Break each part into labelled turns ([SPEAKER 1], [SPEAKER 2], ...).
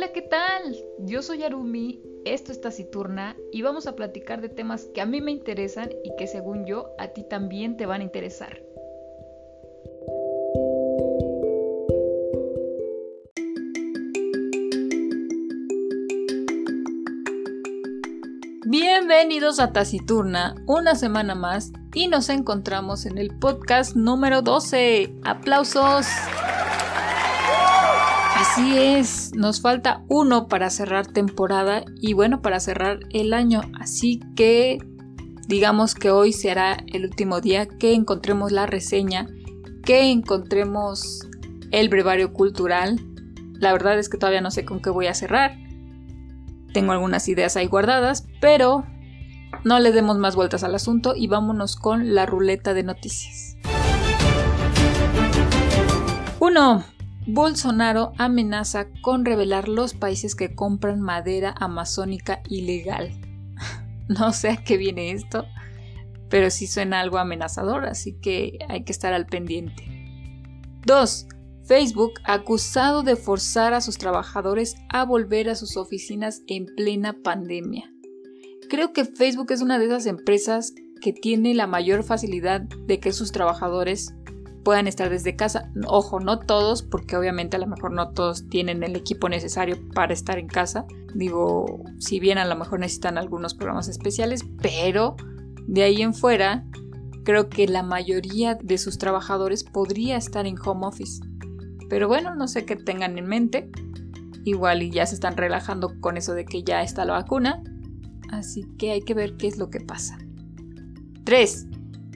[SPEAKER 1] Hola, ¿qué tal? Yo soy Arumi, esto es Taciturna y vamos a platicar de temas que a mí me interesan y que según yo a ti también te van a interesar. Bienvenidos a Taciturna, una semana más y nos encontramos en el podcast número 12. ¡Aplausos! Así es, nos falta uno para cerrar temporada y bueno, para cerrar el año. Así que digamos que hoy será el último día que encontremos la reseña, que encontremos el brevario cultural. La verdad es que todavía no sé con qué voy a cerrar. Tengo algunas ideas ahí guardadas, pero no le demos más vueltas al asunto y vámonos con la ruleta de noticias. 1. Bolsonaro amenaza con revelar los países que compran madera amazónica ilegal. no sé a qué viene esto, pero sí suena algo amenazador, así que hay que estar al pendiente. 2. Facebook acusado de forzar a sus trabajadores a volver a sus oficinas en plena pandemia. Creo que Facebook es una de esas empresas que tiene la mayor facilidad de que sus trabajadores puedan estar desde casa. Ojo, no todos, porque obviamente a lo mejor no todos tienen el equipo necesario para estar en casa. Digo, si bien a lo mejor necesitan algunos programas especiales, pero de ahí en fuera, creo que la mayoría de sus trabajadores podría estar en home office. Pero bueno, no sé qué tengan en mente. Igual y ya se están relajando con eso de que ya está la vacuna. Así que hay que ver qué es lo que pasa. 3.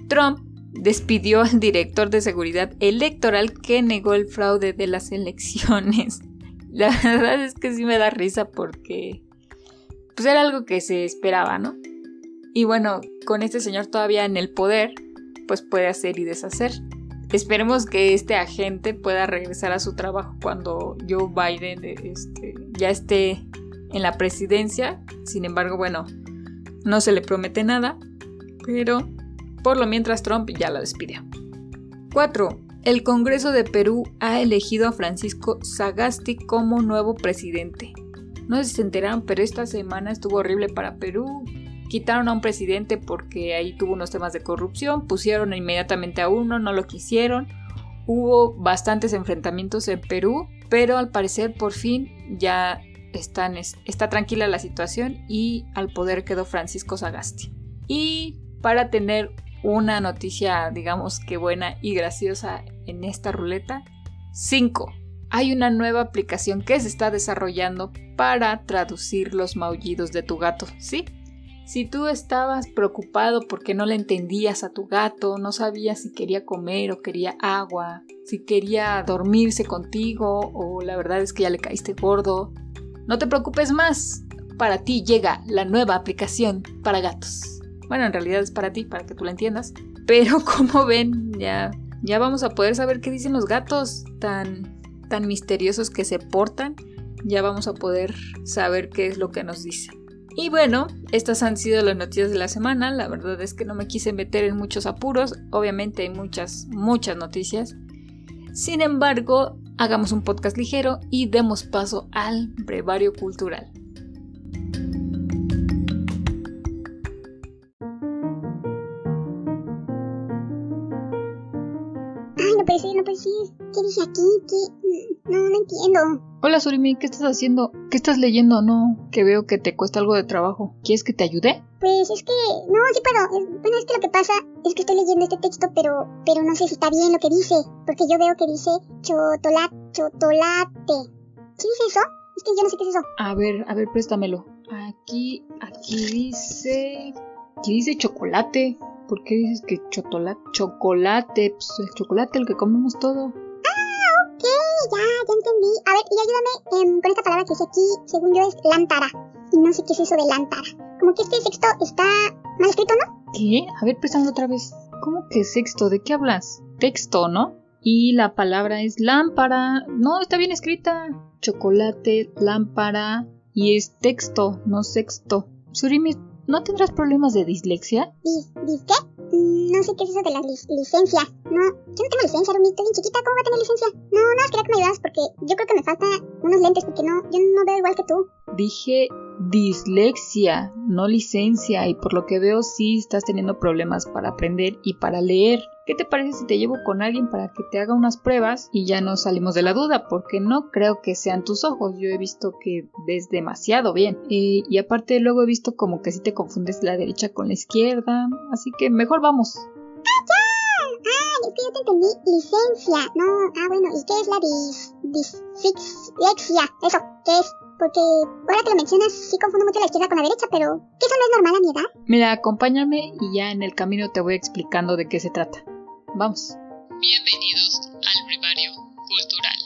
[SPEAKER 1] Trump despidió al director de seguridad electoral que negó el fraude de las elecciones. La verdad es que sí me da risa porque pues era algo que se esperaba, ¿no? Y bueno, con este señor todavía en el poder, pues puede hacer y deshacer. Esperemos que este agente pueda regresar a su trabajo cuando Joe Biden este, ya esté en la presidencia. Sin embargo, bueno, no se le promete nada, pero por lo mientras Trump ya la despidió. 4. El Congreso de Perú ha elegido a Francisco Sagasti como nuevo presidente. No sé si se enteraron, pero esta semana estuvo horrible para Perú. Quitaron a un presidente porque ahí tuvo unos temas de corrupción, pusieron inmediatamente a uno, no lo quisieron. Hubo bastantes enfrentamientos en Perú, pero al parecer por fin ya están, está tranquila la situación y al poder quedó Francisco Sagasti. Y para tener una noticia, digamos que buena y graciosa en esta ruleta, 5. Hay una nueva aplicación que se está desarrollando para traducir los maullidos de tu gato, ¿sí? Si tú estabas preocupado porque no le entendías a tu gato, no sabías si quería comer o quería agua, si quería dormirse contigo o la verdad es que ya le caíste gordo, no te preocupes más. Para ti llega la nueva aplicación para gatos. Bueno, en realidad es para ti, para que tú la entiendas. Pero como ven, ya, ya vamos a poder saber qué dicen los gatos tan, tan misteriosos que se portan. Ya vamos a poder saber qué es lo que nos dicen. Y bueno, estas han sido las noticias de la semana. La verdad es que no me quise meter en muchos apuros. Obviamente hay muchas, muchas noticias. Sin embargo, hagamos un podcast ligero y demos paso al brevario cultural.
[SPEAKER 2] Ser. ¿Qué dice aquí? ¿Qué? No, no entiendo.
[SPEAKER 1] Hola Surimi, ¿qué estás haciendo? ¿Qué estás leyendo? No, que veo que te cuesta algo de trabajo. ¿Quieres que te ayude?
[SPEAKER 2] Pues es que, no, sí puedo. Bueno, es que lo que pasa es que estoy leyendo este texto, pero, pero no sé si está bien lo que dice, porque yo veo que dice chocolate, chotolate. ¿Sí dice eso? Es que yo no sé qué es eso.
[SPEAKER 1] A ver, a ver, préstamelo. Aquí, aquí dice, aquí dice chocolate. ¿Por qué dices que chocolate? Chocolate, pues el chocolate, el que comemos todo
[SPEAKER 2] entendí. A ver, y ayúdame em, con esta palabra que dice aquí, según yo es lántara. Y no sé qué es eso de lántara. Como que este sexto está mal escrito, ¿no?
[SPEAKER 1] ¿Qué? A ver, préstame otra vez. ¿Cómo que sexto? ¿De qué hablas? Texto, ¿no? Y la palabra es lámpara. No, está bien escrita. Chocolate, lámpara. Y es texto, no sexto. Surimi, ¿no tendrás problemas de dislexia?
[SPEAKER 2] ¿Dis, dis qué? No sé qué es eso de la licencia. No, yo no tengo licencia, Rumi, estoy bien chiquita, ¿cómo voy a tener licencia? No, no, quería que me ayudas porque yo creo que me faltan unos lentes porque no, yo no veo igual que tú.
[SPEAKER 1] Dije dislexia, no licencia, y por lo que veo sí estás teniendo problemas para aprender y para leer. ¿Qué te parece si te llevo con alguien para que te haga unas pruebas y ya no salimos de la duda? Porque no creo que sean tus ojos. Yo he visto que ves demasiado bien. Y aparte luego he visto como que si te confundes la derecha con la izquierda. Así que mejor vamos.
[SPEAKER 2] Entendí licencia. No, ah, bueno, ¿y qué es la dis... dislexia? Eso, ¿qué es? Porque ahora que lo mencionas, sí confundo mucho la izquierda con la derecha, pero ¿qué eso no es normal a mi edad?
[SPEAKER 1] Mira, acompáñame y ya en el camino te voy explicando de qué se trata. Vamos.
[SPEAKER 3] Bienvenidos al Brevario Cultural.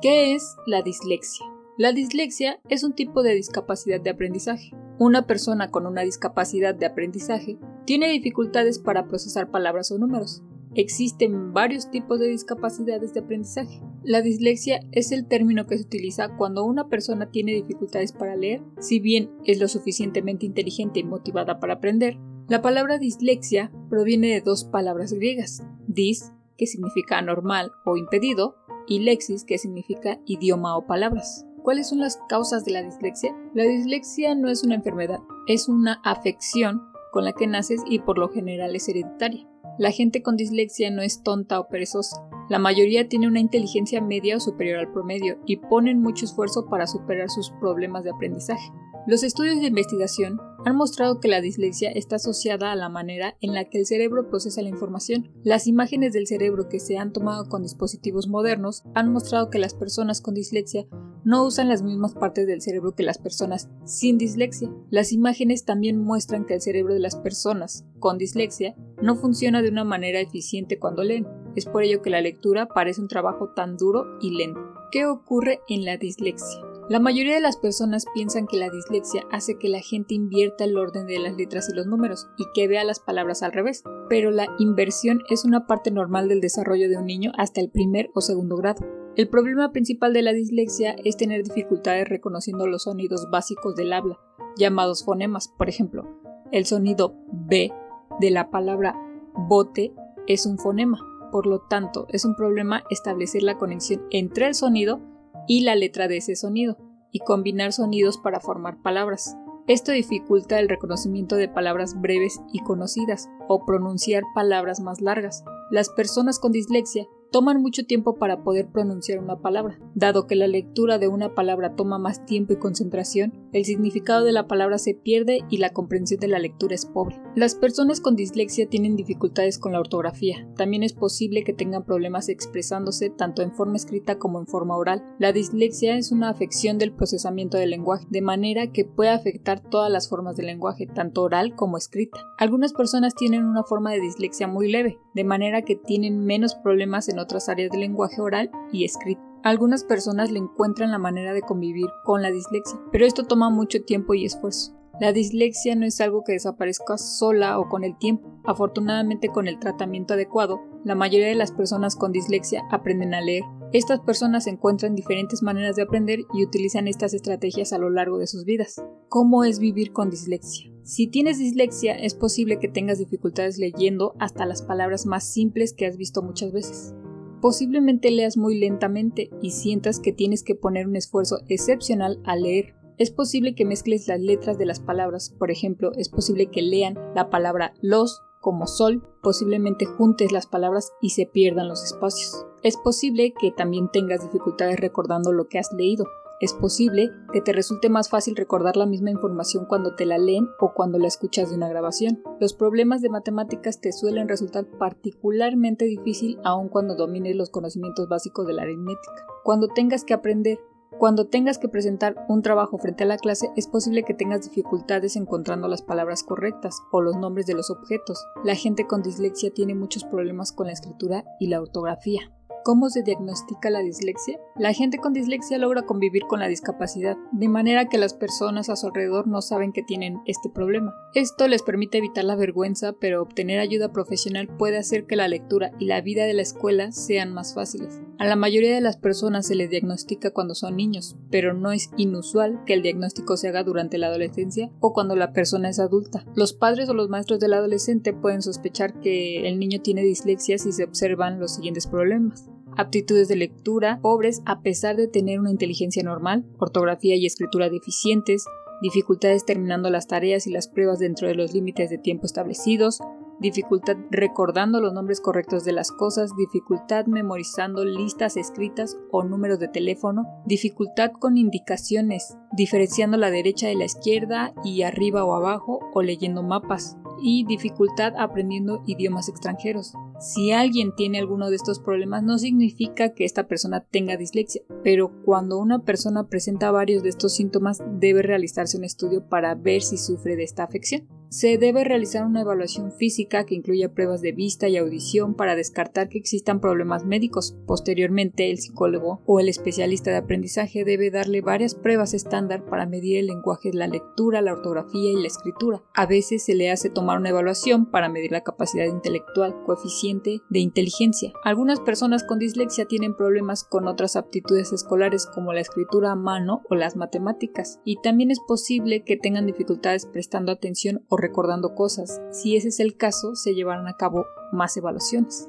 [SPEAKER 1] ¿Qué es la dislexia? La dislexia es un tipo de discapacidad de aprendizaje. Una persona con una discapacidad de aprendizaje tiene dificultades para procesar palabras o números. Existen varios tipos de discapacidades de aprendizaje. La dislexia es el término que se utiliza cuando una persona tiene dificultades para leer, si bien es lo suficientemente inteligente y motivada para aprender, la palabra dislexia proviene de dos palabras griegas, dis, que significa anormal o impedido, y lexis, que significa idioma o palabras. ¿Cuáles son las causas de la dislexia? La dislexia no es una enfermedad, es una afección con la que naces y por lo general es hereditaria. La gente con dislexia no es tonta o perezosa. La mayoría tiene una inteligencia media o superior al promedio y ponen mucho esfuerzo para superar sus problemas de aprendizaje. Los estudios de investigación han mostrado que la dislexia está asociada a la manera en la que el cerebro procesa la información. Las imágenes del cerebro que se han tomado con dispositivos modernos han mostrado que las personas con dislexia no usan las mismas partes del cerebro que las personas sin dislexia. Las imágenes también muestran que el cerebro de las personas con dislexia no funciona de una manera eficiente cuando leen. Es por ello que la lectura parece un trabajo tan duro y lento. ¿Qué ocurre en la dislexia? La mayoría de las personas piensan que la dislexia hace que la gente invierta el orden de las letras y los números y que vea las palabras al revés, pero la inversión es una parte normal del desarrollo de un niño hasta el primer o segundo grado. El problema principal de la dislexia es tener dificultades reconociendo los sonidos básicos del habla, llamados fonemas. Por ejemplo, el sonido B de la palabra bote es un fonema. Por lo tanto, es un problema establecer la conexión entre el sonido y la letra de ese sonido, y combinar sonidos para formar palabras. Esto dificulta el reconocimiento de palabras breves y conocidas, o pronunciar palabras más largas. Las personas con dislexia toman mucho tiempo para poder pronunciar una palabra. Dado que la lectura de una palabra toma más tiempo y concentración, el significado de la palabra se pierde y la comprensión de la lectura es pobre. Las personas con dislexia tienen dificultades con la ortografía. También es posible que tengan problemas expresándose tanto en forma escrita como en forma oral. La dislexia es una afección del procesamiento del lenguaje, de manera que puede afectar todas las formas del lenguaje, tanto oral como escrita. Algunas personas tienen una forma de dislexia muy leve, de manera que tienen menos problemas en otras áreas del lenguaje oral y escrito. Algunas personas le encuentran la manera de convivir con la dislexia, pero esto toma mucho tiempo y esfuerzo. La dislexia no es algo que desaparezca sola o con el tiempo. Afortunadamente con el tratamiento adecuado, la mayoría de las personas con dislexia aprenden a leer. Estas personas encuentran diferentes maneras de aprender y utilizan estas estrategias a lo largo de sus vidas. ¿Cómo es vivir con dislexia? Si tienes dislexia es posible que tengas dificultades leyendo hasta las palabras más simples que has visto muchas veces. Posiblemente leas muy lentamente y sientas que tienes que poner un esfuerzo excepcional al leer. Es posible que mezcles las letras de las palabras, por ejemplo, es posible que lean la palabra los como sol, posiblemente juntes las palabras y se pierdan los espacios. Es posible que también tengas dificultades recordando lo que has leído. Es posible que te resulte más fácil recordar la misma información cuando te la leen o cuando la escuchas de una grabación. Los problemas de matemáticas te suelen resultar particularmente difícil aun cuando domines los conocimientos básicos de la aritmética. Cuando tengas que aprender cuando tengas que presentar un trabajo frente a la clase es posible que tengas dificultades encontrando las palabras correctas o los nombres de los objetos. La gente con dislexia tiene muchos problemas con la escritura y la ortografía. ¿Cómo se diagnostica la dislexia? La gente con dislexia logra convivir con la discapacidad, de manera que las personas a su alrededor no saben que tienen este problema. Esto les permite evitar la vergüenza, pero obtener ayuda profesional puede hacer que la lectura y la vida de la escuela sean más fáciles. A la mayoría de las personas se les diagnostica cuando son niños, pero no es inusual que el diagnóstico se haga durante la adolescencia o cuando la persona es adulta. Los padres o los maestros del adolescente pueden sospechar que el niño tiene dislexia si se observan los siguientes problemas aptitudes de lectura pobres a pesar de tener una inteligencia normal, ortografía y escritura deficientes, dificultades terminando las tareas y las pruebas dentro de los límites de tiempo establecidos, dificultad recordando los nombres correctos de las cosas, dificultad memorizando listas escritas o números de teléfono, dificultad con indicaciones, diferenciando la derecha de la izquierda y arriba o abajo o leyendo mapas, y dificultad aprendiendo idiomas extranjeros. Si alguien tiene alguno de estos problemas no significa que esta persona tenga dislexia, pero cuando una persona presenta varios de estos síntomas debe realizarse un estudio para ver si sufre de esta afección. Se debe realizar una evaluación física que incluya pruebas de vista y audición para descartar que existan problemas médicos. Posteriormente, el psicólogo o el especialista de aprendizaje debe darle varias pruebas estándar para medir el lenguaje la lectura, la ortografía y la escritura. A veces se le hace tomar una evaluación para medir la capacidad intelectual, coeficiente de inteligencia. Algunas personas con dislexia tienen problemas con otras aptitudes escolares como la escritura a mano o las matemáticas, y también es posible que tengan dificultades prestando atención o recordando cosas. Si ese es el caso, se llevarán a cabo más evaluaciones.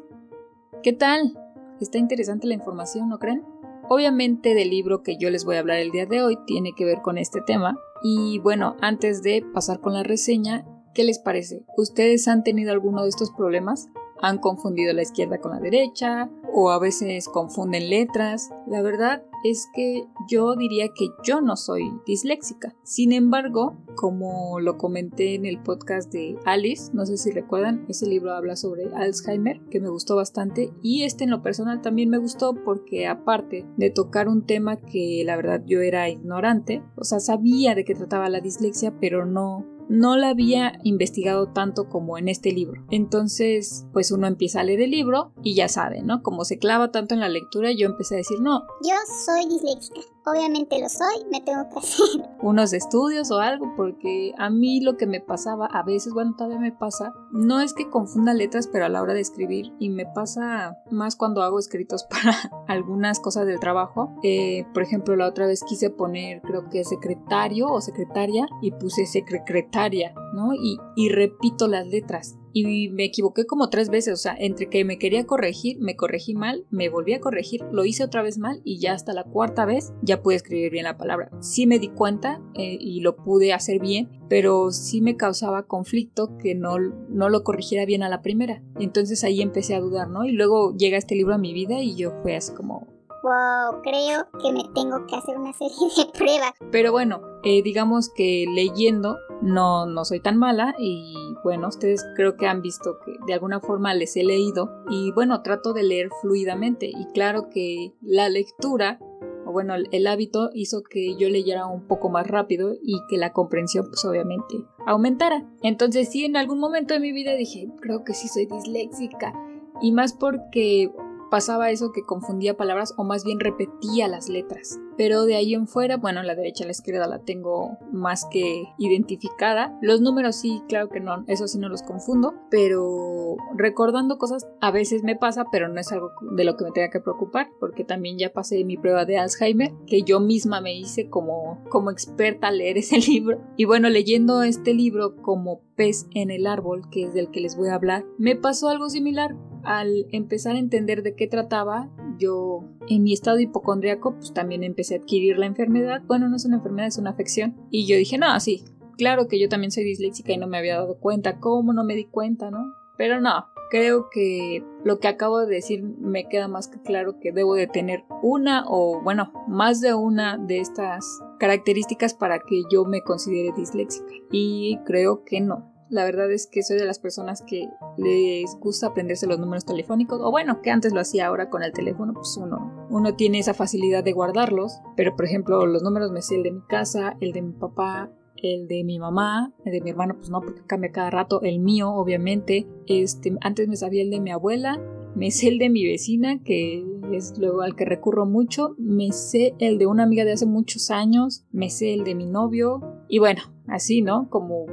[SPEAKER 1] ¿Qué tal? Está interesante la información, ¿no creen? Obviamente del libro que yo les voy a hablar el día de hoy tiene que ver con este tema. Y bueno, antes de pasar con la reseña, ¿qué les parece? ¿Ustedes han tenido alguno de estos problemas? ¿Han confundido la izquierda con la derecha? ¿O a veces confunden letras? La verdad es que yo diría que yo no soy disléxica. Sin embargo, como lo comenté en el podcast de Alice, no sé si recuerdan, ese libro habla sobre Alzheimer, que me gustó bastante, y este en lo personal también me gustó porque aparte de tocar un tema que la verdad yo era ignorante, o sea, sabía de qué trataba la dislexia, pero no no la había investigado tanto como en este libro. Entonces, pues uno empieza a leer el libro y ya sabe, ¿no? Como se clava tanto en la lectura, yo empecé a decir, no.
[SPEAKER 2] Yo soy disléxica. Obviamente lo soy, me tengo que hacer
[SPEAKER 1] unos estudios o algo, porque a mí lo que me pasaba a veces, bueno, todavía me pasa, no es que confunda letras, pero a la hora de escribir, y me pasa más cuando hago escritos para algunas cosas del trabajo. Eh, por ejemplo, la otra vez quise poner, creo que secretario o secretaria, y puse secretaria, ¿no? Y, y repito las letras y me equivoqué como tres veces, o sea, entre que me quería corregir, me corregí mal, me volví a corregir, lo hice otra vez mal y ya hasta la cuarta vez ya pude escribir bien la palabra. Sí me di cuenta eh, y lo pude hacer bien, pero sí me causaba conflicto que no, no lo corrigiera bien a la primera. Entonces ahí empecé a dudar, ¿no? Y luego llega este libro a mi vida y yo fue así como,
[SPEAKER 2] wow, creo que me tengo que hacer una serie de pruebas.
[SPEAKER 1] Pero bueno, eh, digamos que leyendo no, no soy tan mala y bueno, ustedes creo que han visto que de alguna forma les he leído y bueno, trato de leer fluidamente y claro que la lectura o bueno, el, hábito hizo que yo leyera un poco más rápido y que la comprensión pues obviamente aumentara. Entonces sí, en algún momento de mi vida dije, creo que sí soy disléxica y más porque pasaba eso que confundía palabras o más bien repetía las letras. Pero de ahí en fuera, bueno, la derecha y la izquierda la tengo más que identificada. Los números sí, claro que no, eso sí no los confundo, pero recordando cosas a veces me pasa, pero no es algo de lo que me tenga que preocupar, porque también ya pasé mi prueba de Alzheimer, que yo misma me hice como, como experta a leer ese libro. Y bueno, leyendo este libro como pez en el árbol, que es del que les voy a hablar, me pasó algo similar al empezar a entender de qué trataba, yo en mi estado hipocondriaco pues también empecé a adquirir la enfermedad. Bueno, no es una enfermedad, es una afección. Y yo dije, no, sí, claro que yo también soy disléxica y no me había dado cuenta. ¿Cómo no me di cuenta, no? Pero no, creo que lo que acabo de decir me queda más que claro que debo de tener una o bueno, más de una de estas características para que yo me considere disléxica. Y creo que no. La verdad es que soy de las personas que les gusta aprenderse los números telefónicos, o bueno, que antes lo hacía ahora con el teléfono, pues uno, uno tiene esa facilidad de guardarlos, pero por ejemplo los números me sé el de mi casa, el de mi papá, el de mi mamá, el de mi hermano, pues no, porque cambia cada rato, el mío, obviamente, este, antes me sabía el de mi abuela, me sé el de mi vecina, que es luego al que recurro mucho, me sé el de una amiga de hace muchos años, me sé el de mi novio, y bueno, así, ¿no? Como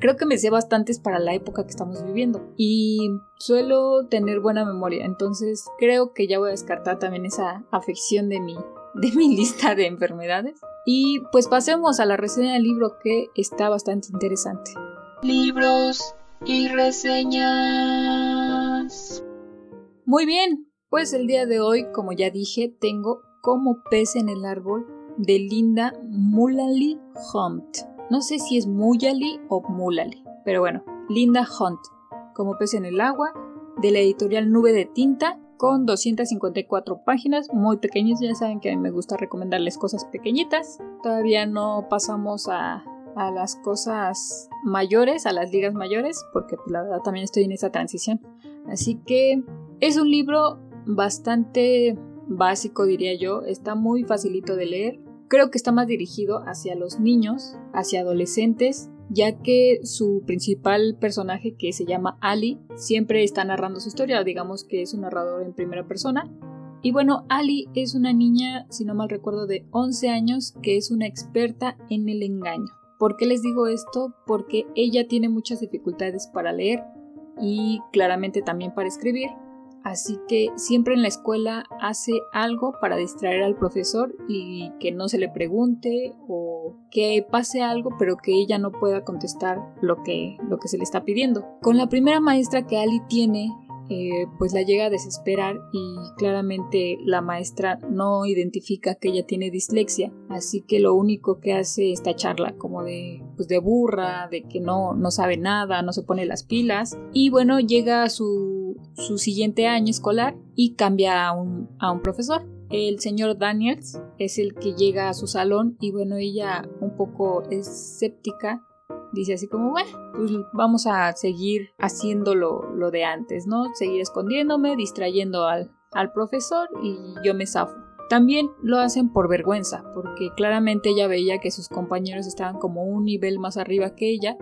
[SPEAKER 1] creo que me sé bastantes para la época que estamos viviendo y suelo tener buena memoria, entonces creo que ya voy a descartar también esa afección de mi, de mi lista de enfermedades. Y pues pasemos a la reseña del libro que está bastante interesante.
[SPEAKER 3] Libros y reseñas.
[SPEAKER 1] Muy bien, pues el día de hoy, como ya dije, tengo Como pez en el árbol de Linda Mullally Hunt. No sé si es Mullally o Mullally, pero bueno, Linda Hunt, Como pez en el agua, de la editorial Nube de Tinta, con 254 páginas, muy pequeñas, ya saben que a mí me gusta recomendarles cosas pequeñitas. Todavía no pasamos a, a las cosas mayores, a las ligas mayores, porque pues, la verdad también estoy en esa transición. Así que es un libro bastante básico, diría yo, está muy facilito de leer. Creo que está más dirigido hacia los niños, hacia adolescentes, ya que su principal personaje, que se llama Ali, siempre está narrando su historia, digamos que es un narrador en primera persona. Y bueno, Ali es una niña, si no mal recuerdo, de 11 años, que es una experta en el engaño. ¿Por qué les digo esto? Porque ella tiene muchas dificultades para leer y claramente también para escribir. Así que siempre en la escuela hace algo para distraer al profesor y que no se le pregunte o que pase algo pero que ella no pueda contestar lo que, lo que se le está pidiendo. Con la primera maestra que Ali tiene eh, pues la llega a desesperar y claramente la maestra no identifica que ella tiene dislexia, así que lo único que hace es tacharla como de, pues de burra, de que no, no sabe nada, no se pone las pilas y bueno, llega a su, su siguiente año escolar y cambia a un, a un profesor. El señor Daniels es el que llega a su salón y bueno, ella un poco escéptica dice así como, bueno, pues vamos a seguir haciendo lo, de antes, ¿no? Seguir escondiéndome, distrayendo al, al profesor y yo me zafo. También lo hacen por vergüenza, porque claramente ella veía que sus compañeros estaban como un nivel más arriba que ella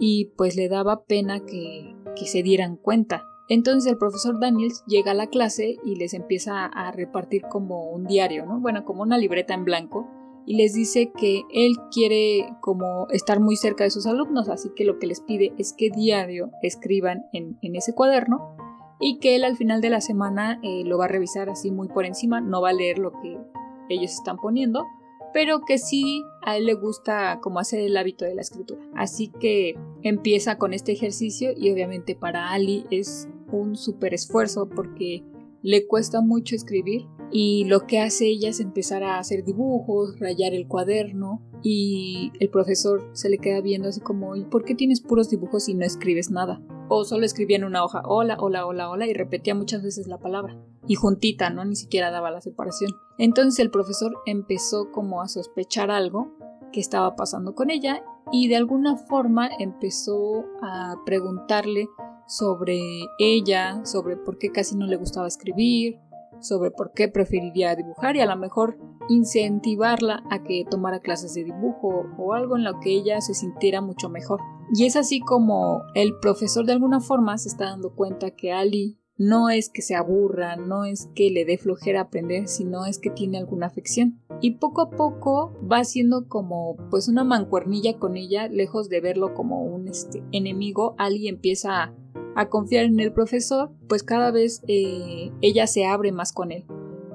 [SPEAKER 1] y pues le daba pena que, que se dieran cuenta. Entonces el profesor Daniels llega a la clase y les empieza a repartir como un diario, ¿no? Bueno, como una libreta en blanco y les dice que él quiere como estar muy cerca de sus alumnos, así que lo que les pide es que diario escriban en, ese cuaderno y que él al final de la semana eh, lo va a revisar así muy por encima, no va a leer lo que ellos están poniendo, pero que sí a él le gusta como hacer el hábito de la escritura. Así que empieza con este ejercicio y obviamente para Ali es un súper esfuerzo porque le cuesta mucho escribir y lo que hace ella es empezar a hacer dibujos, rayar el cuaderno y el profesor se le queda viendo así como ¿y por qué tienes puros dibujos y no escribes nada? O solo escribía en una hoja hola, hola, hola, hola y repetía muchas veces la palabra y juntita, ¿no? Ni siquiera daba la separación. Entonces el profesor empezó como a sospechar algo que estaba pasando con ella y de alguna forma empezó a preguntarle sobre ella, sobre por qué casi no le gustaba escribir, sobre por qué preferiría dibujar y a lo mejor incentivarla a que tomara clases de dibujo o algo en lo que ella se sintiera mucho mejor. Y es así como el profesor de alguna forma se está dando cuenta que Ali no es que se aburra, no es que le dé flojera aprender, sino es que tiene alguna afección. Y poco a poco va siendo como pues una mancuernilla con ella, lejos de verlo como un este, enemigo, Ali empieza a a confiar en el profesor, pues cada vez eh, ella se abre más con él.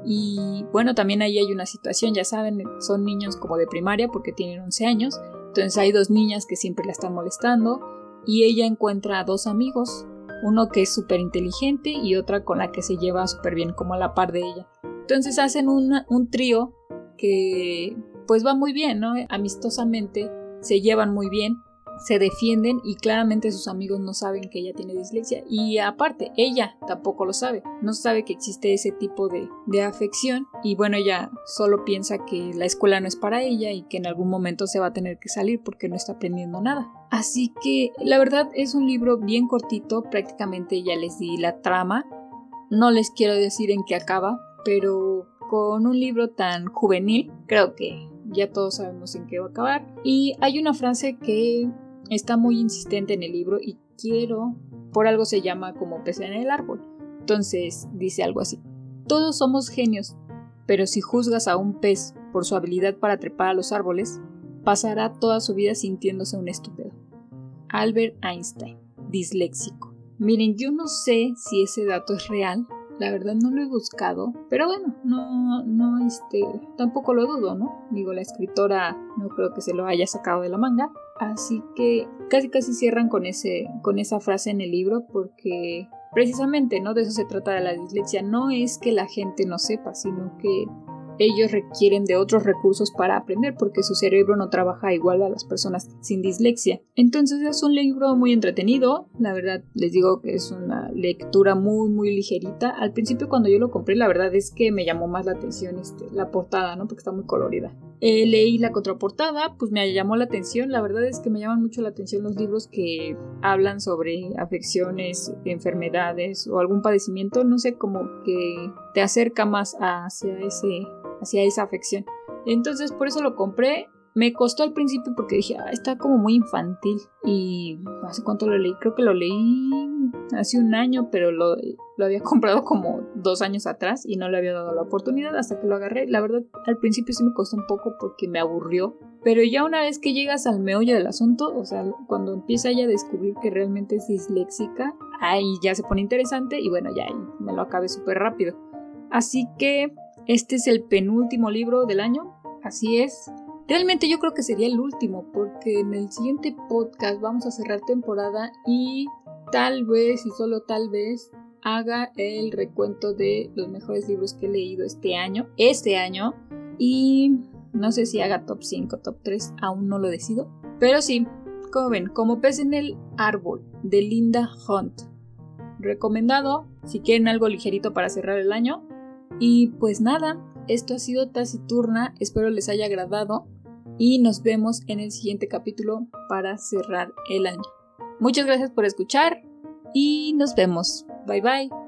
[SPEAKER 1] Y bueno, también ahí hay una situación, ya saben, son niños como de primaria porque tienen 11 años, entonces hay dos niñas que siempre la están molestando y ella encuentra a dos amigos, uno que es súper inteligente y otra con la que se lleva súper bien como a la par de ella. Entonces hacen un trío que pues va muy bien, ¿no? Amistosamente se llevan muy bien se defienden y claramente sus amigos no saben que ella tiene dislexia y aparte ella tampoco lo sabe, no sabe que existe ese tipo de, de afección y bueno ella solo piensa que la escuela no es para ella y que en algún momento se va a tener que salir porque no está aprendiendo nada. Así que la verdad es un libro bien cortito, prácticamente ya les di la trama, no les quiero decir en qué acaba, pero con un libro tan juvenil creo que ya todos sabemos en qué va a acabar. Y hay una frase que está muy insistente en el libro y quiero, por algo se llama como pez en el árbol. Entonces dice algo así. Todos somos genios, pero si juzgas a un pez por su habilidad para trepar a los árboles, pasará toda su vida sintiéndose un estúpido. Albert Einstein, disléxico. Miren, yo no sé si ese dato es real, la verdad no lo he buscado, pero bueno, no, no, este, tampoco lo dudo, ¿no? Digo, la escritora no creo que se lo haya sacado de la manga, así que casi casi cierran con ese, con esa frase en el libro porque precisamente, ¿no? De eso se trata de la dislexia, no es que la gente no sepa, sino que ellos requieren de otros recursos para aprender porque su cerebro no trabaja igual a las personas sin dislexia. Entonces es un libro muy entretenido, la verdad les digo que es una lectura muy muy ligerita. Al principio cuando yo lo compré la verdad es que me llamó más la atención este, la portada, ¿no? Porque está muy colorida. Eh, leí la contraportada, pues me llamó la atención. La verdad es que me llaman mucho la atención los libros que hablan sobre afecciones, enfermedades o algún padecimiento. No sé, como que te acerca más hacia ese hacia esa afección. Entonces por eso lo compré. Me costó al principio porque dije, ah, está como muy infantil. Y hace cuánto lo leí, creo que lo leí hace un año, pero lo, lo, había comprado como dos años atrás y no le había dado la oportunidad hasta que lo agarré. La verdad, al principio sí me costó un poco porque me aburrió. Pero ya una vez que llegas al meollo del asunto, o sea, cuando empieza ella a descubrir que realmente es disléxica, ahí ya se pone interesante y bueno, ya me lo acabé súper rápido. Así que este es el penúltimo libro del año, así es. Realmente yo creo que sería el último, porque en el siguiente podcast vamos a cerrar temporada y tal vez, y solo tal vez, haga el recuento de los mejores libros que he leído este año. Este año. Y no sé si haga top 5, top 3, aún no lo decido. Pero sí, como ven, como pez en el árbol, de Linda Hunt. Recomendado, si quieren algo ligerito para cerrar el año, y pues nada, esto ha sido Taciturna, espero les haya agradado y nos vemos en el siguiente capítulo para cerrar el año. Muchas gracias por escuchar y nos vemos. Bye bye.